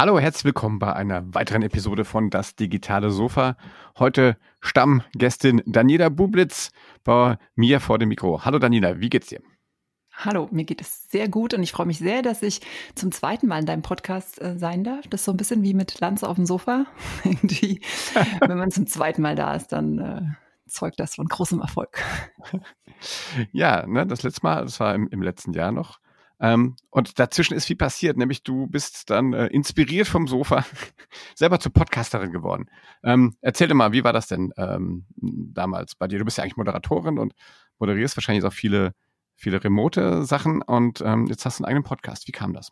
Hallo, herzlich willkommen bei einer weiteren Episode von Das digitale Sofa. Heute Stammgästin Daniela Bublitz bei mir vor dem Mikro. Hallo Daniela, wie geht's dir? Hallo, mir geht es sehr gut und ich freue mich sehr, dass ich zum zweiten Mal in deinem Podcast äh, sein darf. Das ist so ein bisschen wie mit Lanze auf dem Sofa. Wenn man zum zweiten Mal da ist, dann äh, zeugt das von großem Erfolg. Ja, ne, das letzte Mal, das war im, im letzten Jahr noch. Ähm, und dazwischen ist viel passiert, nämlich du bist dann äh, inspiriert vom Sofa selber zur Podcasterin geworden. Ähm, erzähl dir mal, wie war das denn ähm, damals bei dir? Du bist ja eigentlich Moderatorin und moderierst wahrscheinlich auch viele viele remote Sachen und ähm, jetzt hast du einen eigenen Podcast. Wie kam das?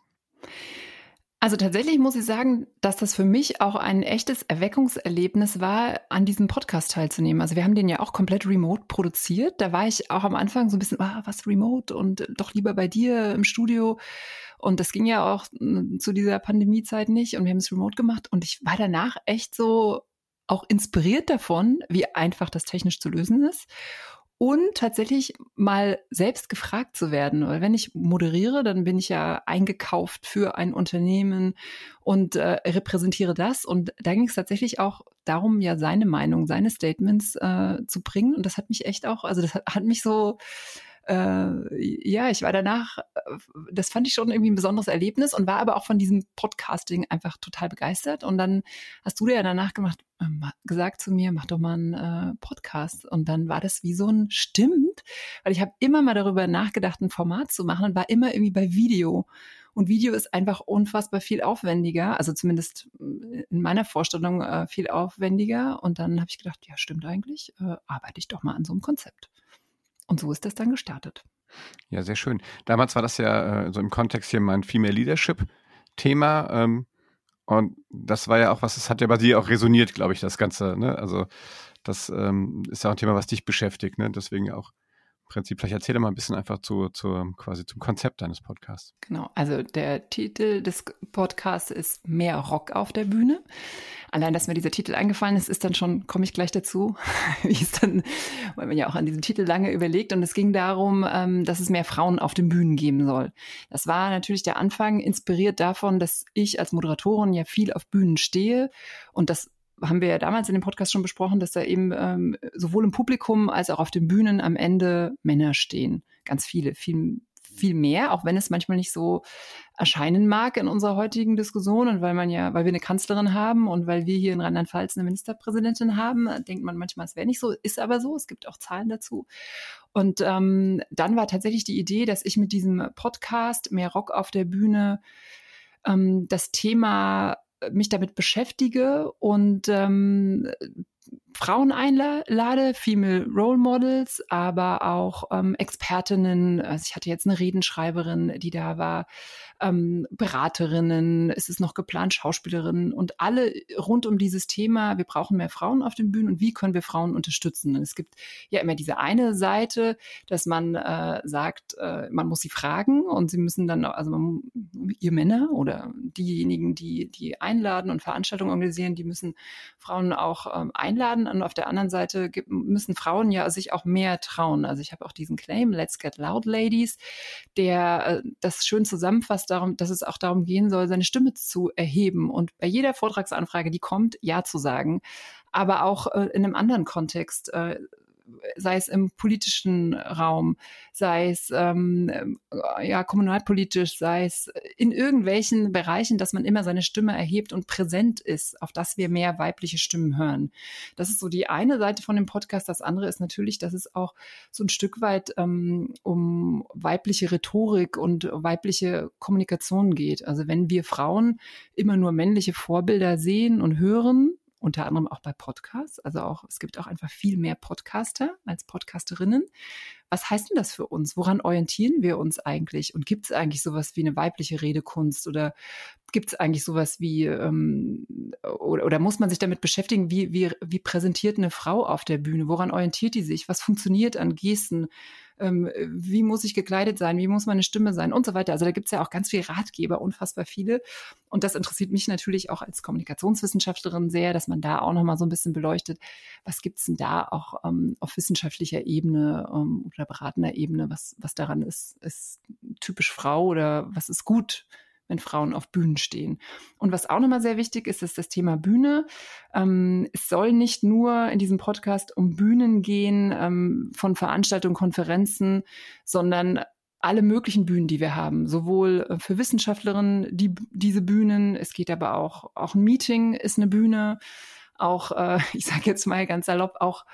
Also tatsächlich muss ich sagen, dass das für mich auch ein echtes Erweckungserlebnis war, an diesem Podcast teilzunehmen. Also wir haben den ja auch komplett remote produziert. Da war ich auch am Anfang so ein bisschen, ah, was remote und doch lieber bei dir im Studio. Und das ging ja auch zu dieser Pandemiezeit nicht und wir haben es remote gemacht und ich war danach echt so auch inspiriert davon, wie einfach das technisch zu lösen ist und tatsächlich mal selbst gefragt zu werden. Weil wenn ich moderiere, dann bin ich ja eingekauft für ein Unternehmen und äh, repräsentiere das. Und da ging es tatsächlich auch darum, ja seine Meinung, seine Statements äh, zu bringen. Und das hat mich echt auch, also das hat, hat mich so äh, ja, ich war danach, äh, das fand ich schon irgendwie ein besonderes Erlebnis und war aber auch von diesem Podcasting einfach total begeistert. Und dann hast du dir ja danach gemacht, äh, gesagt zu mir, mach doch mal einen äh, Podcast. Und dann war das wie so ein Stimmt, weil ich habe immer mal darüber nachgedacht, ein Format zu machen und war immer irgendwie bei Video. Und Video ist einfach unfassbar viel aufwendiger, also zumindest äh, in meiner Vorstellung äh, viel aufwendiger. Und dann habe ich gedacht, ja, stimmt eigentlich, äh, arbeite ich doch mal an so einem Konzept. Und so ist das dann gestartet. Ja, sehr schön. Damals war das ja äh, so im Kontext hier mein Female Leadership Thema. Ähm, und das war ja auch was, das hat ja bei dir auch resoniert, glaube ich, das Ganze. Ne? Also das ähm, ist ja auch ein Thema, was dich beschäftigt. Ne? Deswegen auch Prinzip. Vielleicht erzähl mal ein bisschen einfach zu, zu, quasi zum Konzept deines Podcasts. Genau, also der Titel des Podcasts ist Mehr Rock auf der Bühne. Allein, dass mir dieser Titel eingefallen ist, ist dann schon, komme ich gleich dazu, wie es dann, weil man ja auch an diesem Titel lange überlegt. Und es ging darum, ähm, dass es mehr Frauen auf den Bühnen geben soll. Das war natürlich der Anfang, inspiriert davon, dass ich als Moderatorin ja viel auf Bühnen stehe und das haben wir ja damals in dem Podcast schon besprochen, dass da eben ähm, sowohl im Publikum als auch auf den Bühnen am Ende Männer stehen. Ganz viele, viel, viel mehr, auch wenn es manchmal nicht so erscheinen mag in unserer heutigen Diskussion und weil man ja, weil wir eine Kanzlerin haben und weil wir hier in Rheinland-Pfalz eine Ministerpräsidentin haben, denkt man manchmal, es wäre nicht so, ist aber so, es gibt auch Zahlen dazu. Und ähm, dann war tatsächlich die Idee, dass ich mit diesem Podcast Mehr Rock auf der Bühne ähm, das Thema mich damit beschäftige und ähm, Frauen einlade, Female Role Models, aber auch ähm, Expertinnen. Also ich hatte jetzt eine Redenschreiberin, die da war, ähm, Beraterinnen, ist es noch geplant, Schauspielerinnen und alle rund um dieses Thema, wir brauchen mehr Frauen auf den Bühnen und wie können wir Frauen unterstützen. Und es gibt ja immer diese eine Seite, dass man äh, sagt, äh, man muss sie fragen und sie müssen dann, also man, ihr Männer oder diejenigen, die die einladen und Veranstaltungen organisieren, die müssen Frauen auch ähm, einladen. Und auf der anderen Seite müssen Frauen ja sich auch mehr trauen. Also ich habe auch diesen Claim, Let's Get Loud Ladies, der äh, das schön zusammenfasst darum, dass es auch darum gehen soll, seine Stimme zu erheben und bei jeder Vortragsanfrage, die kommt, Ja zu sagen. Aber auch äh, in einem anderen Kontext, äh, sei es im politischen Raum, sei es ähm, ja kommunalpolitisch, sei es in irgendwelchen Bereichen, dass man immer seine Stimme erhebt und präsent ist, auf dass wir mehr weibliche Stimmen hören. Das ist so die eine Seite von dem Podcast. Das andere ist natürlich, dass es auch so ein Stück weit ähm, um weibliche Rhetorik und weibliche Kommunikation geht. Also wenn wir Frauen immer nur männliche Vorbilder sehen und hören, unter anderem auch bei Podcasts. Also auch, es gibt auch einfach viel mehr Podcaster als Podcasterinnen. Was heißt denn das für uns? Woran orientieren wir uns eigentlich? Und gibt es eigentlich sowas wie eine weibliche Redekunst oder gibt es eigentlich sowas wie ähm, oder, oder muss man sich damit beschäftigen, wie, wie, wie präsentiert eine Frau auf der Bühne? Woran orientiert die sich? Was funktioniert an Gesten? Ähm, wie muss ich gekleidet sein, wie muss meine Stimme sein und so weiter. Also da gibt es ja auch ganz viele Ratgeber, unfassbar viele. Und das interessiert mich natürlich auch als Kommunikationswissenschaftlerin sehr, dass man da auch nochmal so ein bisschen beleuchtet, was gibt es denn da auch ähm, auf wissenschaftlicher Ebene ähm, oder beratender Ebene, was, was daran ist, ist typisch Frau oder was ist gut wenn Frauen auf Bühnen stehen. Und was auch nochmal sehr wichtig ist, ist das Thema Bühne. Ähm, es soll nicht nur in diesem Podcast um Bühnen gehen, ähm, von Veranstaltungen, Konferenzen, sondern alle möglichen Bühnen, die wir haben, sowohl äh, für Wissenschaftlerinnen die, diese Bühnen, es geht aber auch, auch ein Meeting ist eine Bühne, auch, äh, ich sage jetzt mal ganz salopp, auch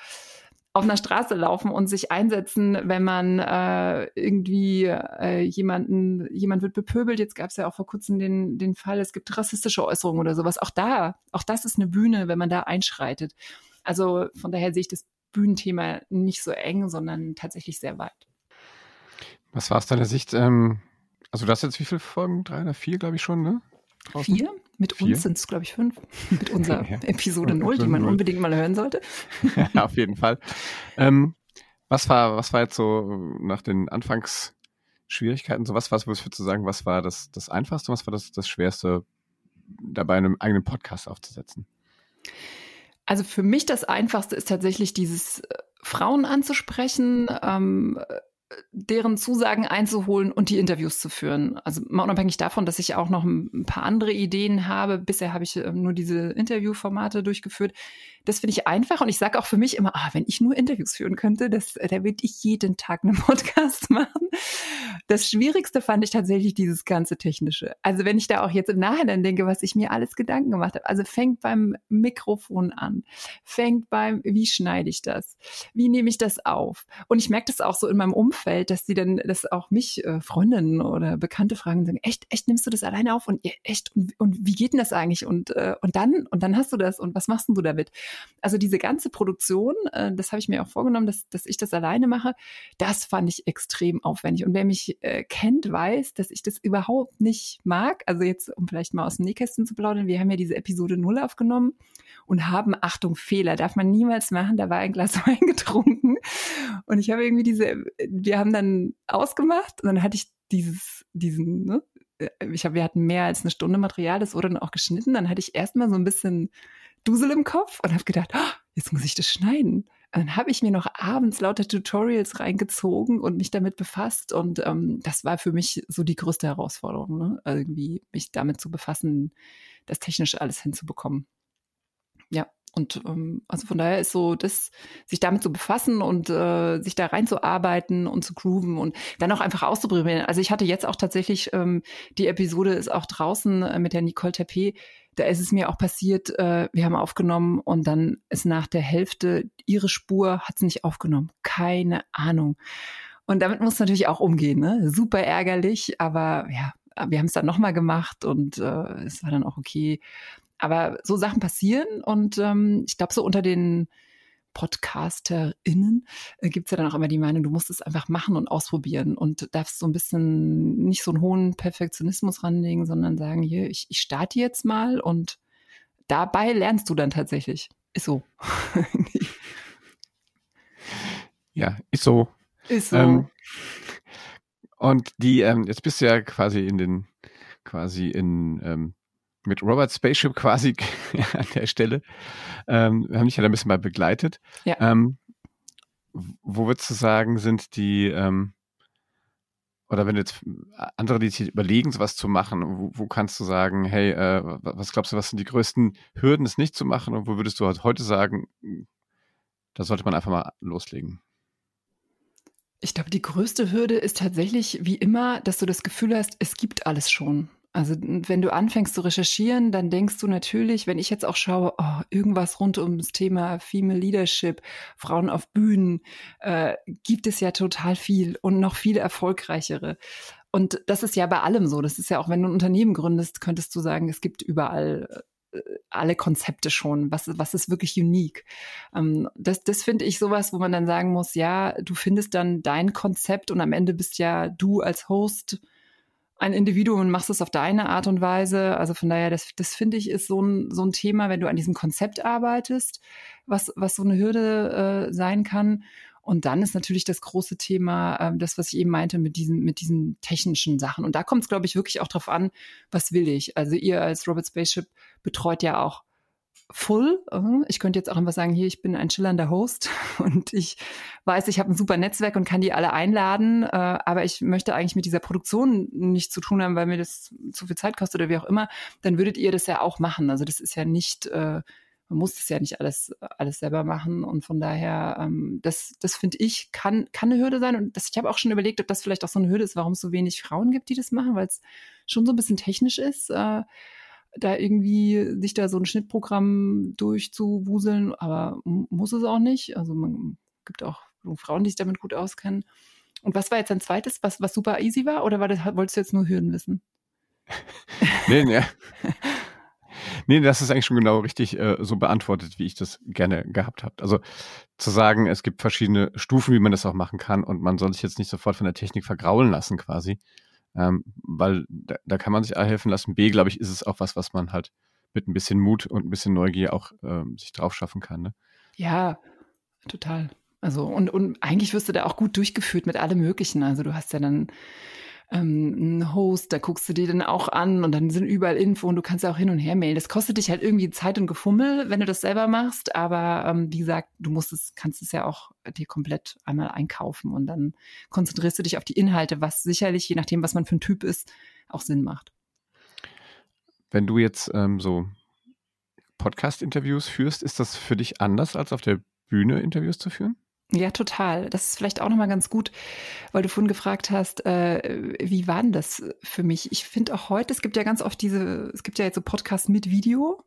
auf einer Straße laufen und sich einsetzen, wenn man äh, irgendwie äh, jemanden, jemand wird bepöbelt. Jetzt gab es ja auch vor kurzem den, den Fall, es gibt rassistische Äußerungen oder sowas. Auch da, auch das ist eine Bühne, wenn man da einschreitet. Also von daher sehe ich das Bühnenthema nicht so eng, sondern tatsächlich sehr weit. Was war aus deiner Sicht? Ähm, also du hast jetzt wie viele Folgen? Drei oder vier, glaube ich schon, ne? Draußen? Vier? Mit vier? uns sind es, glaube ich, fünf. Mit unserer ja. Episode null, die man unbedingt mal hören sollte. ja, auf jeden Fall. Ähm, was war, was war jetzt so nach den Anfangsschwierigkeiten, so was, was würdest du sagen, was war das, das Einfachste, was war das, das Schwerste, dabei einen eigenen Podcast aufzusetzen? Also für mich das Einfachste ist tatsächlich dieses äh, Frauen anzusprechen, ähm, deren Zusagen einzuholen und die Interviews zu führen. Also mal unabhängig davon, dass ich auch noch ein paar andere Ideen habe. Bisher habe ich ähm, nur diese Interviewformate durchgeführt. Das finde ich einfach und ich sage auch für mich immer, ah, wenn ich nur Interviews führen könnte, das, da würde ich jeden Tag einen Podcast machen. Das Schwierigste fand ich tatsächlich dieses ganze Technische. Also wenn ich da auch jetzt im Nachhinein denke, was ich mir alles Gedanken gemacht habe. Also fängt beim Mikrofon an, fängt beim, wie schneide ich das? Wie nehme ich das auf? Und ich merke das auch so in meinem Umfeld, dass die dann, dass auch mich äh, Freundinnen oder Bekannte fragen und sagen, echt, echt nimmst du das alleine auf? Und echt, und, und wie geht denn das eigentlich? Und, äh, und dann, und dann hast du das und was machst du damit? Also diese ganze Produktion, äh, das habe ich mir auch vorgenommen, dass, dass ich das alleine mache, das fand ich extrem aufwendig. Und wer mich äh, kennt, weiß, dass ich das überhaupt nicht mag. Also jetzt, um vielleicht mal aus dem Nähkästchen zu plaudern, wir haben ja diese Episode null aufgenommen und haben, Achtung, Fehler, darf man niemals machen, da war ein Glas Wein getrunken. Und ich habe irgendwie diese, wir haben dann ausgemacht und dann hatte ich dieses, diesen, ne, äh, ich habe, wir hatten mehr als eine Stunde Material, das wurde dann auch geschnitten. Dann hatte ich erstmal so ein bisschen Dusel im Kopf und habe gedacht, oh, jetzt muss ich das schneiden. Und dann habe ich mir noch abends lauter Tutorials reingezogen und mich damit befasst. Und ähm, das war für mich so die größte Herausforderung, ne? irgendwie mich damit zu befassen, das technisch alles hinzubekommen. Und ähm, also von daher ist so das, sich damit zu befassen und äh, sich da reinzuarbeiten und zu grooven und dann auch einfach auszuprobieren. Also ich hatte jetzt auch tatsächlich, ähm, die Episode ist auch draußen äh, mit der Nicole Tapet, da ist es mir auch passiert, äh, wir haben aufgenommen und dann ist nach der Hälfte ihre Spur, hat es nicht aufgenommen. Keine Ahnung. Und damit muss natürlich auch umgehen, ne? Super ärgerlich, aber ja, wir haben es dann nochmal gemacht und äh, es war dann auch okay. Aber so Sachen passieren und ähm, ich glaube, so unter den PodcasterInnen äh, gibt es ja dann auch immer die Meinung, du musst es einfach machen und ausprobieren und darfst so ein bisschen nicht so einen hohen Perfektionismus ranlegen, sondern sagen, hier, ich, ich starte jetzt mal und dabei lernst du dann tatsächlich. Ist so. ja, ist so. Ist so. Ähm, und die, ähm, jetzt bist du ja quasi in den, quasi in ähm, mit Robert Spaceship quasi an der Stelle. Ähm, wir haben dich ja da ein bisschen mal begleitet. Ja. Ähm, wo würdest du sagen, sind die, ähm, oder wenn jetzt andere, die sich überlegen, sowas zu machen, wo, wo kannst du sagen, hey, äh, was glaubst du, was sind die größten Hürden, es nicht zu machen? Und wo würdest du heute sagen, da sollte man einfach mal loslegen? Ich glaube, die größte Hürde ist tatsächlich, wie immer, dass du das Gefühl hast, es gibt alles schon. Also wenn du anfängst zu recherchieren, dann denkst du natürlich, wenn ich jetzt auch schaue, oh, irgendwas rund um das Thema Female Leadership, Frauen auf Bühnen, äh, gibt es ja total viel und noch viel erfolgreichere. Und das ist ja bei allem so. Das ist ja auch, wenn du ein Unternehmen gründest, könntest du sagen, es gibt überall äh, alle Konzepte schon. Was, was ist wirklich unique? Ähm, das das finde ich sowas, wo man dann sagen muss, ja, du findest dann dein Konzept und am Ende bist ja du als Host ein Individuum und machst es auf deine Art und Weise. Also von daher, das, das finde ich, ist so ein, so ein Thema, wenn du an diesem Konzept arbeitest, was, was so eine Hürde äh, sein kann. Und dann ist natürlich das große Thema, äh, das, was ich eben meinte, mit diesen, mit diesen technischen Sachen. Und da kommt es, glaube ich, wirklich auch drauf an, was will ich. Also ihr als Robert Spaceship betreut ja auch full. Ich könnte jetzt auch einfach sagen, hier, ich bin ein schillernder Host und ich weiß, ich habe ein super Netzwerk und kann die alle einladen, äh, aber ich möchte eigentlich mit dieser Produktion nichts zu tun haben, weil mir das zu viel Zeit kostet oder wie auch immer, dann würdet ihr das ja auch machen. Also das ist ja nicht, äh, man muss das ja nicht alles, alles selber machen und von daher, ähm, das, das finde ich, kann, kann eine Hürde sein und das, ich habe auch schon überlegt, ob das vielleicht auch so eine Hürde ist, warum es so wenig Frauen gibt, die das machen, weil es schon so ein bisschen technisch ist. Da irgendwie sich da so ein Schnittprogramm durchzuwuseln, aber muss es auch nicht. Also man gibt auch Frauen, die sich damit gut auskennen. Und was war jetzt ein zweites, was, was super easy war? Oder war das, wolltest du jetzt nur Hürden wissen? nee, nee. Nee, das ist eigentlich schon genau richtig äh, so beantwortet, wie ich das gerne gehabt habe. Also zu sagen, es gibt verschiedene Stufen, wie man das auch machen kann und man soll sich jetzt nicht sofort von der Technik vergraulen lassen quasi, ähm, weil da, da kann man sich A helfen lassen. B, glaube ich, ist es auch was, was man halt mit ein bisschen Mut und ein bisschen Neugier auch ähm, sich drauf schaffen kann. Ne? Ja, total. Also und, und eigentlich wirst du da auch gut durchgeführt mit allem Möglichen. Also du hast ja dann ähm, einen Host, da guckst du dir dann auch an und dann sind überall Info und du kannst ja auch hin und her mailen. Das kostet dich halt irgendwie Zeit und Gefummel, wenn du das selber machst. Aber ähm, wie gesagt, du musst es, kannst es ja auch dir komplett einmal einkaufen und dann konzentrierst du dich auf die Inhalte, was sicherlich, je nachdem, was man für ein Typ ist, auch Sinn macht. Wenn du jetzt ähm, so Podcast-Interviews führst, ist das für dich anders als auf der Bühne Interviews zu führen? Ja, total. Das ist vielleicht auch nochmal ganz gut, weil du vorhin gefragt hast, äh, wie war denn das für mich? Ich finde auch heute, es gibt ja ganz oft diese, es gibt ja jetzt so Podcasts mit Video.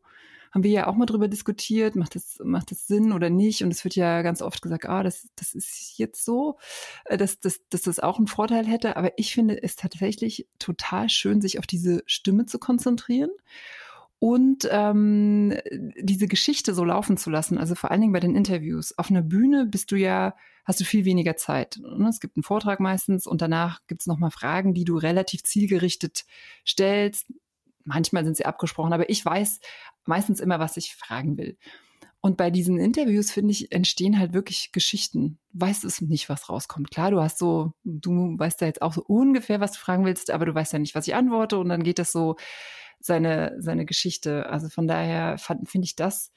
Haben wir ja auch mal drüber diskutiert, macht das, macht das Sinn oder nicht? Und es wird ja ganz oft gesagt, ah, das, das ist jetzt so, äh, dass, dass, dass das auch einen Vorteil hätte. Aber ich finde es tatsächlich total schön, sich auf diese Stimme zu konzentrieren und ähm, diese Geschichte so laufen zu lassen. Also vor allen Dingen bei den Interviews. Auf einer Bühne bist du ja, hast du viel weniger Zeit. Ne? Es gibt einen Vortrag meistens und danach gibt es nochmal Fragen, die du relativ zielgerichtet stellst. Manchmal sind sie abgesprochen, aber ich weiß meistens immer, was ich fragen will. Und bei diesen Interviews, finde ich, entstehen halt wirklich Geschichten. Weißt es nicht, was rauskommt. Klar, du hast so, du weißt ja jetzt auch so ungefähr, was du fragen willst, aber du weißt ja nicht, was ich antworte. Und dann geht das so seine, seine Geschichte. Also von daher finde ich das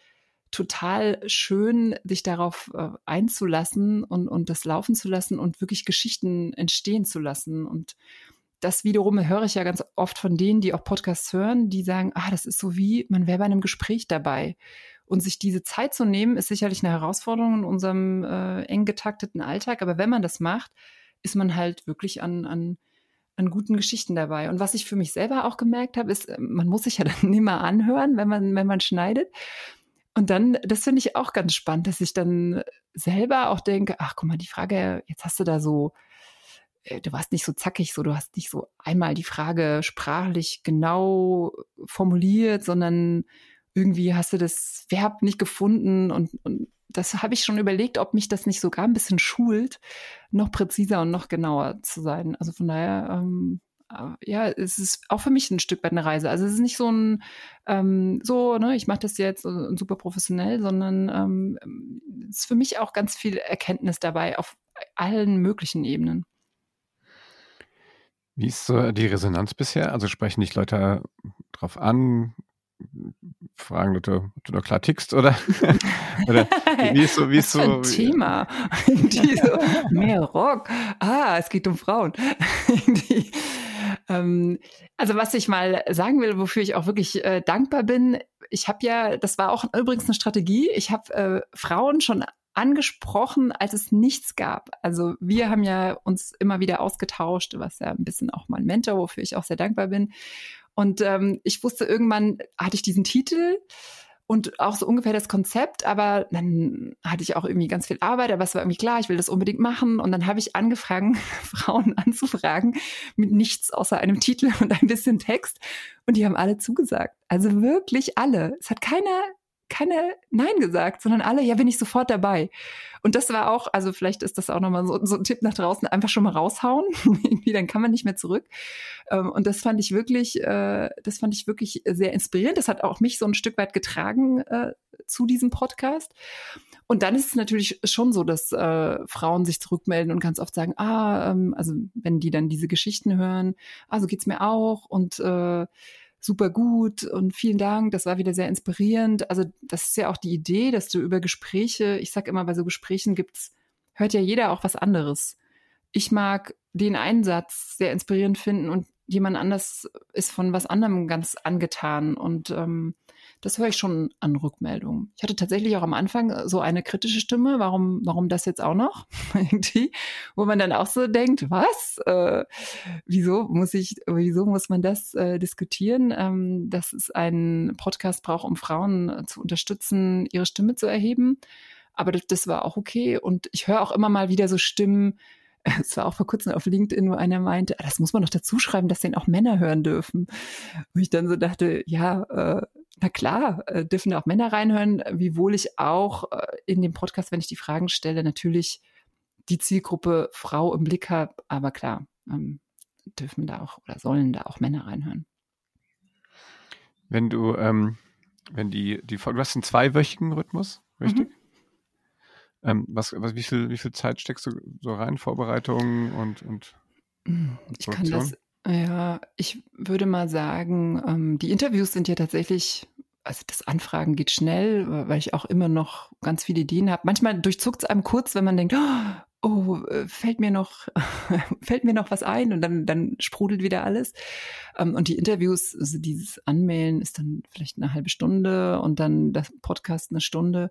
total schön, sich darauf äh, einzulassen und, und das laufen zu lassen und wirklich Geschichten entstehen zu lassen. Und das wiederum höre ich ja ganz oft von denen, die auch Podcasts hören, die sagen, ah, das ist so wie, man wäre bei einem Gespräch dabei. Und sich diese Zeit zu nehmen, ist sicherlich eine Herausforderung in unserem äh, eng getakteten Alltag. Aber wenn man das macht, ist man halt wirklich an, an an guten Geschichten dabei. Und was ich für mich selber auch gemerkt habe, ist, äh, man muss sich ja dann immer anhören, wenn man, wenn man schneidet. Und dann, das finde ich auch ganz spannend, dass ich dann selber auch denke, ach guck mal, die Frage, jetzt hast du da so, äh, du warst nicht so zackig, so du hast nicht so einmal die Frage sprachlich genau formuliert, sondern irgendwie hast du das Verb nicht gefunden und, und das habe ich schon überlegt, ob mich das nicht sogar ein bisschen schult, noch präziser und noch genauer zu sein. Also von daher, ähm, äh, ja, es ist auch für mich ein Stück weit eine Reise. Also es ist nicht so ein, ähm, so, ne, ich mache das jetzt äh, super professionell, sondern ähm, es ist für mich auch ganz viel Erkenntnis dabei auf allen möglichen Ebenen. Wie ist so die Resonanz bisher? Also sprechen dich Leute drauf an? Fragen Leute, ob du noch klar tickst oder, oder wie ist so, wie ist so. Ein Thema. so, mehr Rock. Ah, es geht um Frauen. Die, ähm, also was ich mal sagen will, wofür ich auch wirklich äh, dankbar bin, ich habe ja, das war auch übrigens eine Strategie, ich habe äh, Frauen schon angesprochen, als es nichts gab. Also wir haben ja uns immer wieder ausgetauscht, was ja ein bisschen auch mein Mentor, wofür ich auch sehr dankbar bin. Und ähm, ich wusste irgendwann, hatte ich diesen Titel und auch so ungefähr das Konzept, aber dann hatte ich auch irgendwie ganz viel Arbeit, aber es war irgendwie klar, ich will das unbedingt machen. Und dann habe ich angefangen, Frauen anzufragen mit nichts außer einem Titel und ein bisschen Text. Und die haben alle zugesagt. Also wirklich alle. Es hat keiner keine Nein gesagt, sondern alle, ja, bin ich sofort dabei. Und das war auch, also vielleicht ist das auch nochmal so, so ein Tipp nach draußen, einfach schon mal raushauen. Irgendwie, dann kann man nicht mehr zurück. Ähm, und das fand ich wirklich, äh, das fand ich wirklich sehr inspirierend. Das hat auch mich so ein Stück weit getragen äh, zu diesem Podcast. Und dann ist es natürlich schon so, dass äh, Frauen sich zurückmelden und ganz oft sagen, ah, ähm, also wenn die dann diese Geschichten hören, ah, so geht's mir auch und äh, super gut und vielen Dank, das war wieder sehr inspirierend. Also das ist ja auch die Idee, dass du über Gespräche, ich sag immer, bei so Gesprächen gibt's, hört ja jeder auch was anderes. Ich mag den einen Satz sehr inspirierend finden und jemand anders ist von was anderem ganz angetan und ähm, das höre ich schon an Rückmeldungen. Ich hatte tatsächlich auch am Anfang so eine kritische Stimme, warum, warum das jetzt auch noch? Irgendwie, wo man dann auch so denkt, was? Äh, wieso muss ich, wieso muss man das äh, diskutieren? Ähm, dass es einen Podcast braucht, um Frauen äh, zu unterstützen, ihre Stimme zu erheben. Aber das, das war auch okay. Und ich höre auch immer mal wieder so Stimmen, es war auch vor kurzem auf LinkedIn, wo einer meinte, ah, das muss man doch dazu schreiben, dass den auch Männer hören dürfen. Wo ich dann so dachte, ja, äh, na klar, äh, dürfen auch Männer reinhören, wiewohl ich auch äh, in dem Podcast, wenn ich die Fragen stelle, natürlich die Zielgruppe Frau im Blick habe. Aber klar, ähm, dürfen da auch oder sollen da auch Männer reinhören. Wenn du, ähm, wenn die, die, du hast einen zweiwöchigen Rhythmus, richtig? Mhm. Ähm, was, was, wie viel, wie viel Zeit steckst du so rein? Vorbereitungen und, und, und Ich kann das, ja, ich würde mal sagen, ähm, die Interviews sind ja tatsächlich, also das Anfragen geht schnell, weil ich auch immer noch ganz viele Ideen habe. Manchmal durchzuckt es einem kurz, wenn man denkt, oh, äh, fällt mir noch, fällt mir noch was ein und dann, dann sprudelt wieder alles. Ähm, und die Interviews, also dieses Anmelden ist dann vielleicht eine halbe Stunde und dann das Podcast eine Stunde.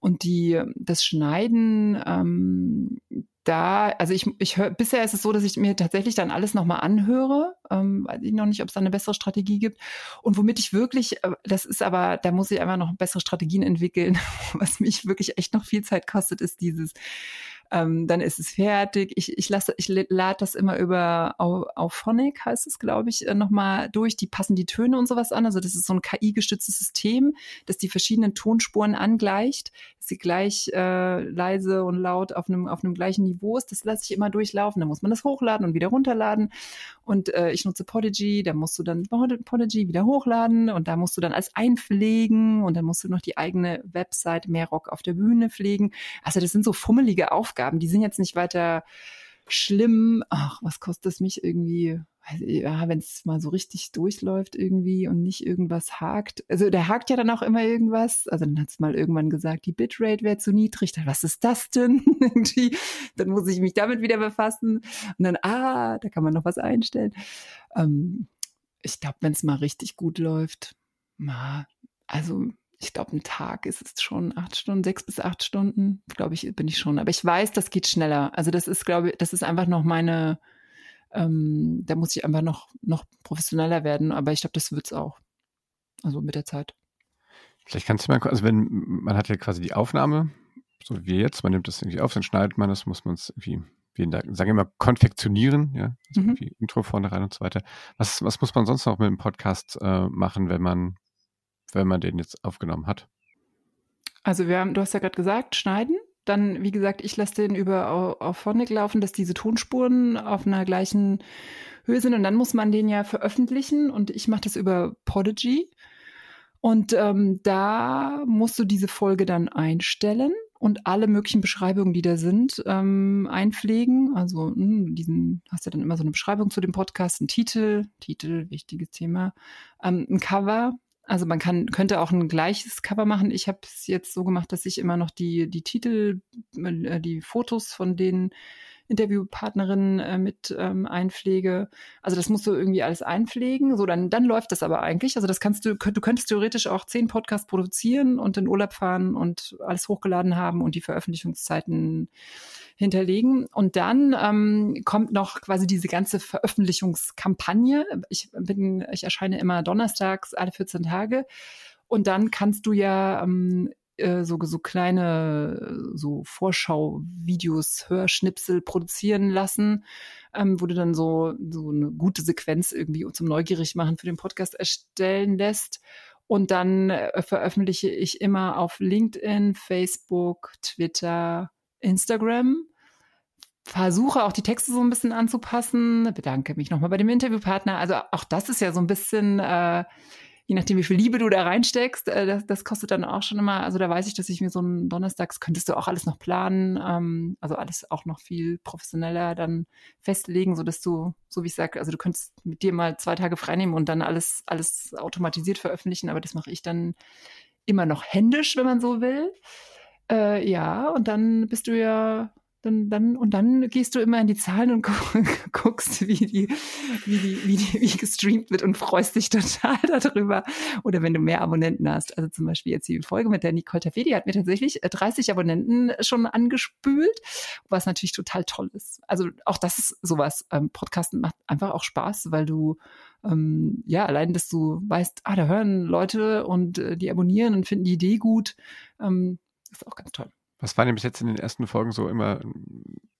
Und die, das Schneiden, ähm, da, also ich, ich höre, bisher ist es so, dass ich mir tatsächlich dann alles nochmal anhöre. Ähm, weiß ich noch nicht, ob es da eine bessere Strategie gibt. Und womit ich wirklich, äh, das ist aber, da muss ich einfach noch bessere Strategien entwickeln. Was mich wirklich echt noch viel Zeit kostet, ist dieses ähm, dann ist es fertig. Ich, ich lasse, ich lade das immer über auf Phonic, heißt es, glaube ich, äh, nochmal durch. Die passen die Töne und sowas an. Also das ist so ein KI-gestütztes System, das die verschiedenen Tonspuren angleicht, dass sie gleich äh, leise und laut auf einem, auf einem gleichen Niveau ist. Das lasse ich immer durchlaufen. Dann muss man das hochladen und wieder runterladen. Und äh, ich nutze Podigy, da musst du dann Podigy wieder hochladen und da musst du dann alles einpflegen und dann musst du noch die eigene Website mehr Rock auf der Bühne pflegen. Also das sind so fummelige Aufgaben Aufgaben. Die sind jetzt nicht weiter schlimm. Ach, was kostet es mich irgendwie? Ja, wenn es mal so richtig durchläuft irgendwie und nicht irgendwas hakt. Also der hakt ja dann auch immer irgendwas. Also dann hat es mal irgendwann gesagt, die Bitrate wäre zu niedrig. Dann, was ist das denn? Dann muss ich mich damit wieder befassen. Und dann, ah, da kann man noch was einstellen. Ähm, ich glaube, wenn es mal richtig gut läuft, na, also ich glaube, ein Tag ist es schon acht Stunden, sechs bis acht Stunden, glaube ich, bin ich schon. Aber ich weiß, das geht schneller. Also das ist, glaube ich, das ist einfach noch meine, ähm, da muss ich einfach noch, noch professioneller werden. Aber ich glaube, das wird es auch. Also mit der Zeit. Vielleicht kannst du mal, also wenn, man hat ja quasi die Aufnahme, so wie jetzt, man nimmt das irgendwie auf, dann schneidet man das, muss man es irgendwie, wie in der, sagen wir mal, konfektionieren, ja, also mhm. Intro vorne rein und so weiter. Was, was muss man sonst noch mit dem Podcast äh, machen, wenn man wenn man den jetzt aufgenommen hat? Also wir haben, du hast ja gerade gesagt, schneiden. Dann, wie gesagt, ich lasse den über auf Phonic laufen, dass diese Tonspuren auf einer gleichen Höhe sind. Und dann muss man den ja veröffentlichen. Und ich mache das über Podigy. Und ähm, da musst du diese Folge dann einstellen und alle möglichen Beschreibungen, die da sind, ähm, einpflegen. Also mh, hm, diesen hast du dann immer so eine Beschreibung zu dem Podcast, ein Titel, Titel, wichtiges Thema, ähm, ein Cover, also man kann, könnte auch ein gleiches Cover machen. Ich habe es jetzt so gemacht, dass ich immer noch die, die Titel, äh, die Fotos von den Interviewpartnerinnen äh, mit ähm, einpflege. Also das musst du irgendwie alles einpflegen. So, dann, dann läuft das aber eigentlich. Also das kannst du, du könntest theoretisch auch zehn Podcasts produzieren und in Urlaub fahren und alles hochgeladen haben und die Veröffentlichungszeiten hinterlegen. Und dann ähm, kommt noch quasi diese ganze Veröffentlichungskampagne. Ich bin, ich erscheine immer donnerstags alle 14 Tage. Und dann kannst du ja ähm, äh, so, so kleine so Vorschau-Videos, Hörschnipsel produzieren lassen, ähm, wo du dann so, so eine gute Sequenz irgendwie zum Neugierig machen für den Podcast erstellen lässt. Und dann äh, veröffentliche ich immer auf LinkedIn, Facebook, Twitter, Instagram. Versuche auch die Texte so ein bisschen anzupassen. Bedanke mich nochmal bei dem Interviewpartner. Also auch das ist ja so ein bisschen, äh, je nachdem, wie viel Liebe du da reinsteckst, äh, das, das kostet dann auch schon immer, also da weiß ich, dass ich mir so einen Donnerstags könntest du auch alles noch planen, ähm, also alles auch noch viel professioneller dann festlegen, so dass du, so wie ich sage, also du könntest mit dir mal zwei Tage freinehmen und dann alles, alles automatisiert veröffentlichen, aber das mache ich dann immer noch händisch, wenn man so will. Äh, ja, und dann bist du ja dann, dann, und dann gehst du immer in die Zahlen und guckst, wie die, wie die, wie die, wie gestreamt wird und freust dich total darüber. Oder wenn du mehr Abonnenten hast. Also zum Beispiel jetzt die Folge mit der Nicole Tafé, die hat mir tatsächlich 30 äh, Abonnenten schon angespült, was natürlich total toll ist. Also auch das ist sowas. Ähm, Podcasten macht einfach auch Spaß, weil du, ähm, ja, allein, dass du weißt, ah, da hören Leute und äh, die abonnieren und finden die Idee gut, ähm, ist auch ganz toll. Was war denn bis jetzt in den ersten Folgen so immer,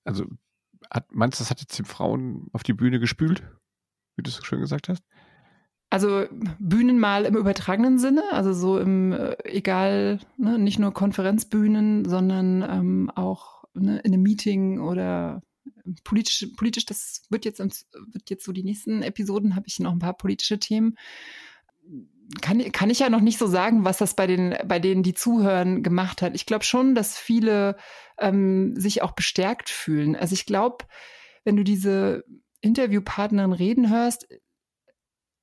also hat, meinst du, das hat jetzt die Frauen auf die Bühne gespült, wie du es so schön gesagt hast? Also Bühnen mal im übertragenen Sinne, also so im, äh, egal, ne, nicht nur Konferenzbühnen, sondern ähm, auch ne, in einem Meeting oder politisch, politisch, das wird jetzt, wird jetzt so die nächsten Episoden, habe ich noch ein paar politische Themen kann, kann ich ja noch nicht so sagen, was das bei den, bei denen, die zuhören, gemacht hat. Ich glaube schon, dass viele ähm, sich auch bestärkt fühlen. Also ich glaube, wenn du diese Interviewpartnerin reden hörst,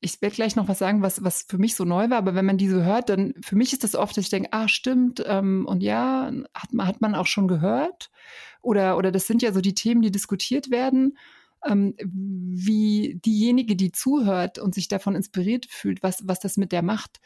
ich werde gleich noch was sagen, was, was für mich so neu war, aber wenn man diese hört, dann für mich ist das oft, dass ich denke, ah, stimmt, ähm, und ja, hat, hat man auch schon gehört. Oder, oder das sind ja so die Themen, die diskutiert werden ähm, wie diejenige, die zuhört und sich davon inspiriert fühlt, was, was das mit der macht.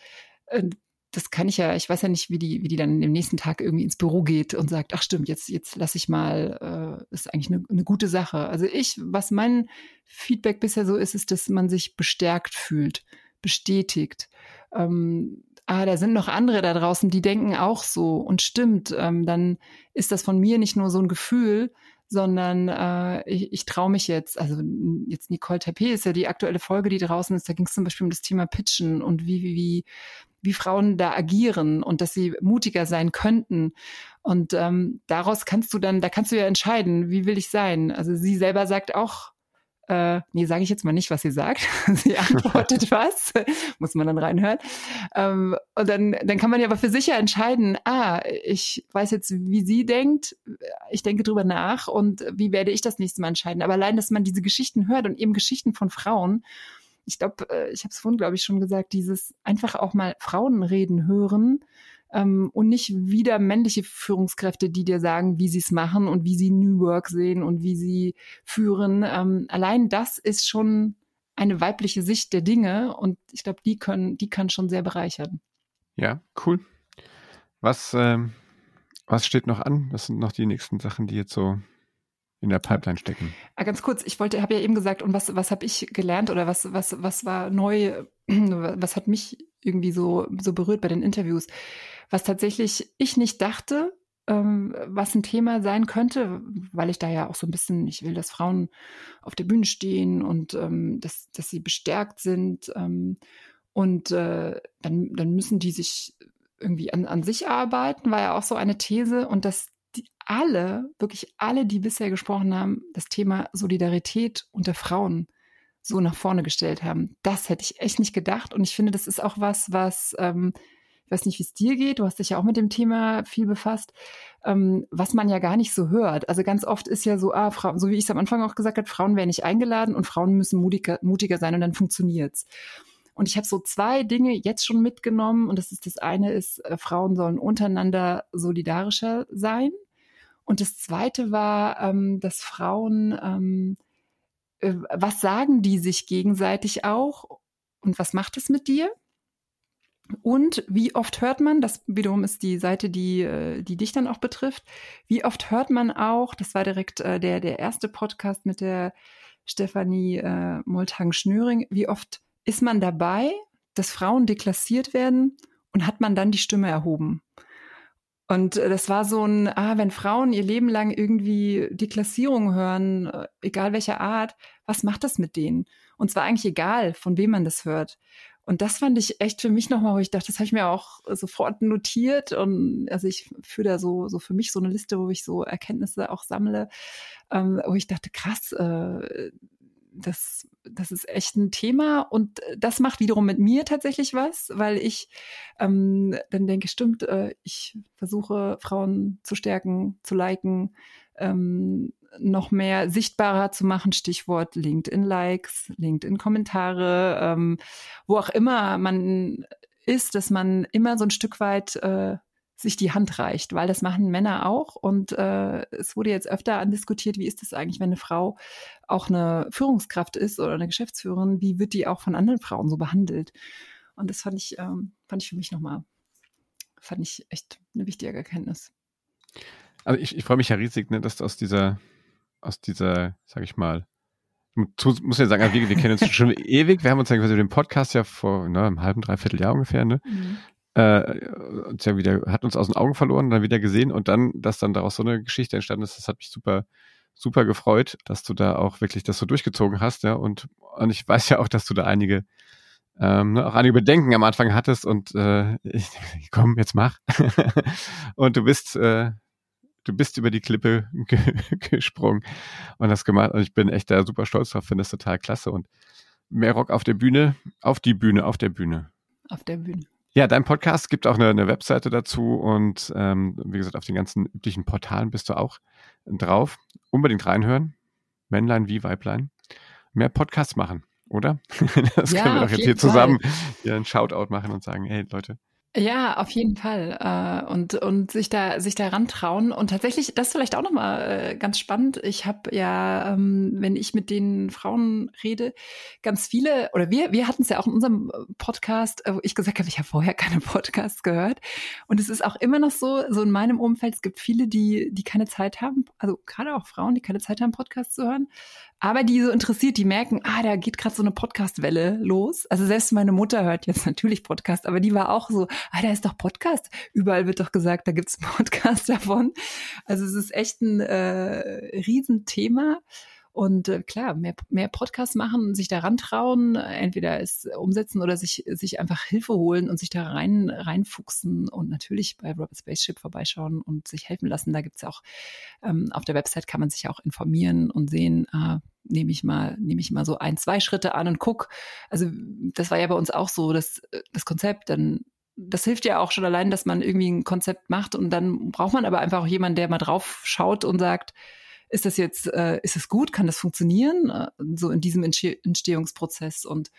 Äh, das kann ich ja, ich weiß ja nicht, wie die, wie die dann am nächsten Tag irgendwie ins Büro geht und sagt, ach stimmt, jetzt, jetzt lasse ich mal, äh, ist eigentlich eine, eine gute Sache. Also ich, was mein Feedback bisher so ist, ist, dass man sich bestärkt fühlt, bestätigt. Ähm, ah, da sind noch andere da draußen, die denken auch so und stimmt, ähm, dann ist das von mir nicht nur so ein Gefühl, sondern äh, ich, ich traue mich jetzt, also jetzt Nicole Tapé ist ja die aktuelle Folge, die draußen ist, da ging es zum Beispiel um das Thema Pitchen und wie, wie, wie, wie Frauen da agieren und dass sie mutiger sein könnten. Und ähm, daraus kannst du dann, da kannst du ja entscheiden, wie will ich sein. Also sie selber sagt auch, äh, nee, sage ich jetzt mal nicht, was sie sagt. sie antwortet was, muss man dann reinhören. Ähm, und dann, dann kann man ja aber für sich ja entscheiden, ah, ich weiß jetzt, wie sie denkt, ich denke drüber nach und wie werde ich das nächste Mal entscheiden. Aber allein, dass man diese Geschichten hört und eben Geschichten von Frauen, ich glaube, äh, ich habe es vorhin, glaube ich, schon gesagt, dieses einfach auch mal Frauen reden hören, ähm, und nicht wieder männliche Führungskräfte, die dir sagen, wie sie es machen und wie sie New Work sehen und wie sie führen. Ähm, allein das ist schon eine weibliche Sicht der Dinge und ich glaube, die können, die kann schon sehr bereichern. Ja, cool. Was, ähm, was steht noch an? Was sind noch die nächsten Sachen, die jetzt so in der Pipeline stecken. Ah, ganz kurz, ich wollte, habe ja eben gesagt, und was, was habe ich gelernt oder was, was, was war neu, was hat mich irgendwie so, so berührt bei den Interviews? was tatsächlich ich nicht dachte, ähm, was ein Thema sein könnte, weil ich da ja auch so ein bisschen, ich will, dass Frauen auf der Bühne stehen und ähm, dass, dass sie bestärkt sind. Ähm, und äh, dann, dann müssen die sich irgendwie an, an sich arbeiten, war ja auch so eine These. Und dass die alle, wirklich alle, die bisher gesprochen haben, das Thema Solidarität unter Frauen so nach vorne gestellt haben. Das hätte ich echt nicht gedacht. Und ich finde, das ist auch was, was ähm, ich weiß nicht, wie es dir geht, du hast dich ja auch mit dem Thema viel befasst, ähm, was man ja gar nicht so hört. Also ganz oft ist ja so, ah, Frauen, so wie ich es am Anfang auch gesagt habe, Frauen werden nicht eingeladen und Frauen müssen mutiger, mutiger sein und dann funktioniert's. Und ich habe so zwei Dinge jetzt schon mitgenommen und das ist das eine ist, äh, Frauen sollen untereinander solidarischer sein. Und das zweite war, ähm, dass Frauen, ähm, äh, was sagen die sich gegenseitig auch und was macht es mit dir? Und wie oft hört man, das wiederum ist die Seite, die, äh, die dich dann auch betrifft, wie oft hört man auch, das war direkt äh, der, der erste Podcast mit der Stefanie äh, Molthagen-Schnöring, wie oft ist man dabei, dass Frauen deklassiert werden und hat man dann die Stimme erhoben? Und äh, das war so ein, ah, wenn Frauen ihr Leben lang irgendwie Deklassierung hören, äh, egal welcher Art, was macht das mit denen? Und zwar eigentlich egal, von wem man das hört. Und das fand ich echt für mich nochmal, wo ich dachte, das habe ich mir auch sofort notiert. Und also ich führe da so, so für mich so eine Liste, wo ich so Erkenntnisse auch sammle, ähm, wo ich dachte, krass, äh, das, das ist echt ein Thema und das macht wiederum mit mir tatsächlich was, weil ich ähm, dann denke, stimmt, äh, ich versuche Frauen zu stärken, zu liken, ähm, noch mehr sichtbarer zu machen, Stichwort LinkedIn-Likes, LinkedIn-Kommentare, ähm, wo auch immer man ist, dass man immer so ein Stück weit äh, sich die Hand reicht, weil das machen Männer auch. Und äh, es wurde jetzt öfter andiskutiert, wie ist es eigentlich, wenn eine Frau auch eine Führungskraft ist oder eine Geschäftsführerin, wie wird die auch von anderen Frauen so behandelt? Und das fand ich, ähm, fand ich für mich nochmal, fand ich echt eine wichtige Erkenntnis. Also ich, ich freue mich ja riesig, ne, dass du aus dieser, aus dieser, sag ich mal, muss ja sagen, wir, wir kennen uns schon ewig. Wir haben uns ja quasi den Podcast ja vor ne, einem halben, dreiviertel Jahr ungefähr, ne? Mhm äh, uns ja wieder, hat uns aus den Augen verloren, dann wieder gesehen und dann, dass dann daraus so eine Geschichte entstanden ist, das hat mich super, super gefreut, dass du da auch wirklich das so durchgezogen hast, ja. Und, und ich weiß ja auch, dass du da einige, ähm, ne, auch einige Bedenken am Anfang hattest und äh, ich, komm, jetzt mach. und du bist, äh, du bist über die Klippe gesprungen und hast gemacht. Und ich bin echt da super stolz drauf, finde das total klasse. Und mehr Rock auf der Bühne, auf die Bühne, auf der Bühne. Auf der Bühne. Ja, dein Podcast gibt auch eine, eine Webseite dazu und ähm, wie gesagt, auf den ganzen üblichen Portalen bist du auch drauf. Unbedingt reinhören. Männlein wie Weiblein. Mehr Podcasts machen, oder? Das ja, können wir doch jetzt hier Fall. zusammen hier einen Shoutout machen und sagen, hey Leute, ja, auf jeden Fall. Äh, und, und sich da, sich da rantrauen. Und tatsächlich, das ist vielleicht auch nochmal äh, ganz spannend. Ich habe ja, ähm, wenn ich mit den Frauen rede, ganz viele, oder wir, wir hatten es ja auch in unserem Podcast, wo ich gesagt habe, ich habe vorher keine Podcasts gehört. Und es ist auch immer noch so, so in meinem Umfeld, es gibt viele, die, die keine Zeit haben, also gerade auch Frauen, die keine Zeit haben, Podcasts zu hören aber die so interessiert, die merken, ah, da geht gerade so eine Podcast-Welle los. Also selbst meine Mutter hört jetzt natürlich Podcast, aber die war auch so, ah, da ist doch Podcast. Überall wird doch gesagt, da gibt's Podcast davon. Also es ist echt ein äh, Riesenthema. Und äh, klar, mehr, mehr Podcasts machen, sich daran trauen, entweder es umsetzen oder sich, sich einfach Hilfe holen und sich da rein, reinfuchsen und natürlich bei Robert Spaceship vorbeischauen und sich helfen lassen. Da gibt's auch, ähm, auf der Website kann man sich auch informieren und sehen, ah, nehme ich mal, nehme ich mal so ein, zwei Schritte an und guck. Also das war ja bei uns auch so, dass das Konzept dann das hilft ja auch schon allein, dass man irgendwie ein Konzept macht und dann braucht man aber einfach auch jemanden, der mal drauf schaut und sagt, ist das jetzt, äh, ist es gut, kann das funktionieren, äh, so in diesem Entstehungsprozess und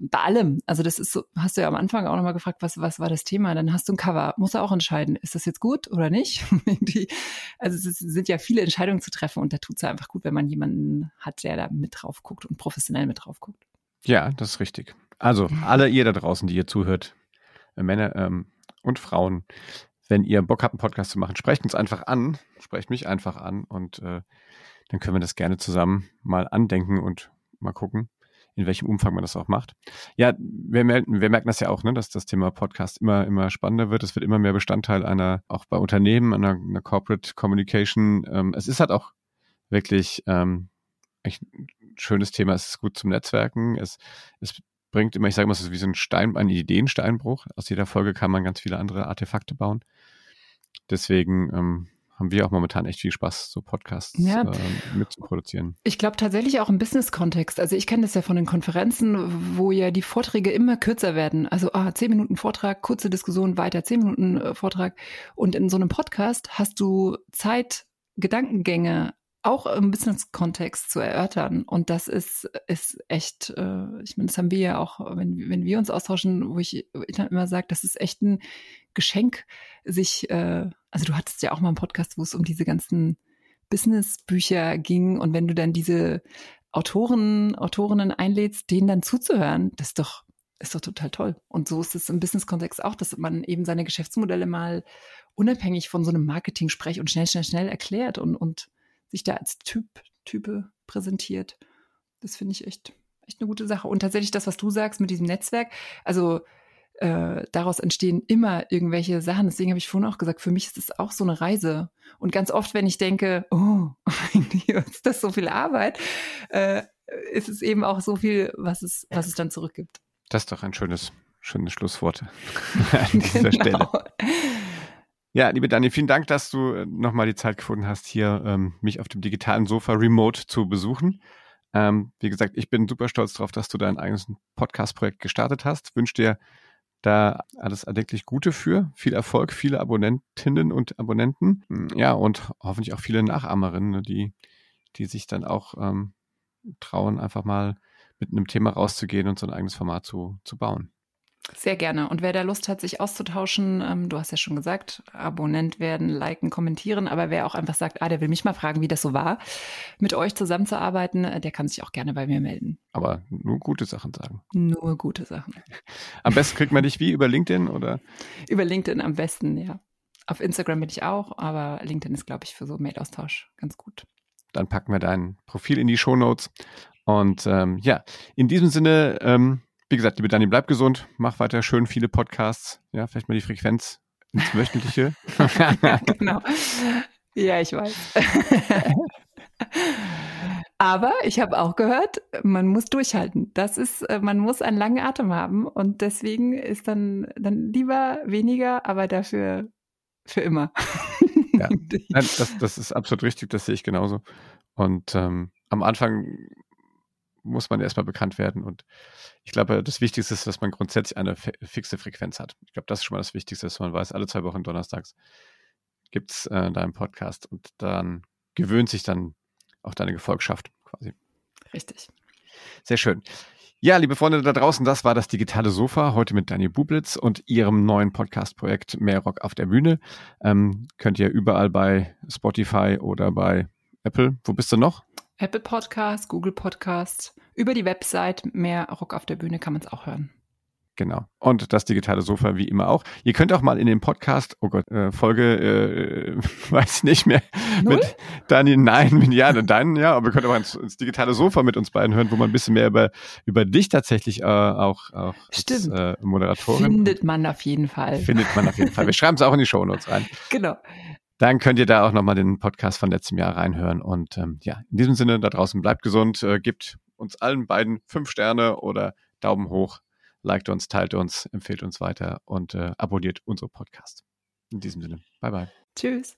bei allem, also das ist so, hast du ja am Anfang auch nochmal gefragt, was, was war das Thema, dann hast du ein Cover, musst du auch entscheiden, ist das jetzt gut oder nicht? also es sind ja viele Entscheidungen zu treffen und da tut es einfach gut, wenn man jemanden hat, der da mit drauf guckt und professionell mit drauf guckt. Ja, das ist richtig. Also alle ihr da draußen, die ihr zuhört, äh, Männer ähm, und Frauen, wenn ihr Bock habt, einen Podcast zu machen, sprecht uns einfach an, sprecht mich einfach an und äh, dann können wir das gerne zusammen mal andenken und mal gucken, in welchem Umfang man das auch macht. Ja, wir, merken, wir merken das ja auch, ne, dass das Thema Podcast immer, immer spannender wird. Es wird immer mehr Bestandteil einer, auch bei Unternehmen, einer, einer Corporate Communication. Ähm, es ist halt auch wirklich ähm, echt ein schönes Thema. Es ist gut zum Netzwerken. Es, es bringt immer, ich sage mal, es ist wie so ein Stein, ein Ideensteinbruch. Aus jeder Folge kann man ganz viele andere Artefakte bauen. Deswegen ähm, haben wir auch momentan echt viel Spaß, so Podcasts ja. äh, mitzuproduzieren. Ich glaube tatsächlich auch im Business-Kontext. Also ich kenne das ja von den Konferenzen, wo ja die Vorträge immer kürzer werden. Also ah, zehn Minuten Vortrag, kurze Diskussion, weiter zehn Minuten äh, Vortrag. Und in so einem Podcast hast du Zeit, Gedankengänge auch im Business-Kontext zu erörtern. Und das ist, ist echt, äh, ich meine, das haben wir ja auch, wenn, wenn wir uns austauschen, wo ich, immer sage, das ist echt ein Geschenk, sich, äh, also du hattest ja auch mal einen Podcast, wo es um diese ganzen Business-Bücher ging und wenn du dann diese Autoren, Autorinnen einlädst, denen dann zuzuhören, das ist doch, ist doch total toll. Und so ist es im Business-Kontext auch, dass man eben seine Geschäftsmodelle mal unabhängig von so einem Marketing-Sprech und schnell, schnell, schnell erklärt und, und sich da als Typ, Type präsentiert. Das finde ich echt, echt eine gute Sache. Und tatsächlich das, was du sagst mit diesem Netzwerk, also äh, daraus entstehen immer irgendwelche Sachen. Deswegen habe ich vorhin auch gesagt, für mich ist es auch so eine Reise. Und ganz oft, wenn ich denke, oh, ist das so viel Arbeit, äh, ist es eben auch so viel, was es, was es dann zurückgibt. Das ist doch ein schönes, schönes Schlusswort an dieser genau. Stelle. Ja, liebe Dani, vielen Dank, dass du äh, nochmal die Zeit gefunden hast, hier ähm, mich auf dem digitalen Sofa remote zu besuchen. Ähm, wie gesagt, ich bin super stolz darauf, dass du dein eigenes Podcast-Projekt gestartet hast. Wünsche dir da alles erdenklich Gute für. Viel Erfolg, viele Abonnentinnen und Abonnenten. Ja, und hoffentlich auch viele Nachahmerinnen, ne, die, die sich dann auch ähm, trauen, einfach mal mit einem Thema rauszugehen und so ein eigenes Format zu, zu bauen. Sehr gerne. Und wer da Lust hat, sich auszutauschen, ähm, du hast ja schon gesagt, Abonnent werden, liken, kommentieren, aber wer auch einfach sagt, ah, der will mich mal fragen, wie das so war, mit euch zusammenzuarbeiten, äh, der kann sich auch gerne bei mir melden. Aber nur gute Sachen sagen. Nur gute Sachen. Am besten kriegt man dich wie? Über LinkedIn oder? Über LinkedIn am besten, ja. Auf Instagram bin ich auch, aber LinkedIn ist, glaube ich, für so Mailaustausch ganz gut. Dann packen wir dein Profil in die Show Notes. Und ähm, ja, in diesem Sinne, ähm, wie gesagt, liebe Dani, bleib gesund, mach weiter schön viele Podcasts, ja, vielleicht mal die Frequenz ins Wöchentliche. genau. Ja, ich weiß. Aber ich habe auch gehört, man muss durchhalten. Das ist, äh, man muss einen langen Atem haben und deswegen ist dann, dann lieber weniger, aber dafür für immer. Ja, Nein, das, das ist absolut richtig, das sehe ich genauso. Und ähm, am Anfang muss man erstmal bekannt werden. Und ich glaube, das Wichtigste ist, dass man grundsätzlich eine fixe Frequenz hat. Ich glaube, das ist schon mal das Wichtigste, dass man weiß, alle zwei Wochen donnerstags gibt es äh, deinen Podcast und dann gewöhnt sich dann auch deine Gefolgschaft quasi. Richtig. Sehr schön. Ja, liebe Freunde da draußen, das war das digitale Sofa heute mit Daniel Bublitz und ihrem neuen Podcast-Projekt Mehr Rock auf der Bühne. Ähm, könnt ihr überall bei Spotify oder bei Apple. Wo bist du noch? Apple Podcast, Google Podcast, über die Website mehr Rock auf der Bühne kann man es auch hören. Genau. Und das digitale Sofa wie immer auch. Ihr könnt auch mal in den Podcast, oh Gott, äh, Folge, äh, weiß ich nicht mehr, Null? mit Dani, nein, mit ja, deinen, ja, aber ihr könnt auch ins, ins, digitale Sofa mit uns beiden hören, wo man ein bisschen mehr über, über dich tatsächlich äh, auch, auch als äh, Moderatorin. Findet man auf jeden Fall. Findet man auf jeden Fall. Wir schreiben es auch in die Show Notes rein. Genau dann könnt ihr da auch nochmal den Podcast von letztem Jahr reinhören. Und ähm, ja, in diesem Sinne da draußen bleibt gesund, äh, gebt uns allen beiden fünf Sterne oder Daumen hoch, liked uns, teilt uns, empfehlt uns weiter und äh, abonniert unsere Podcast. In diesem Sinne, bye bye. Tschüss.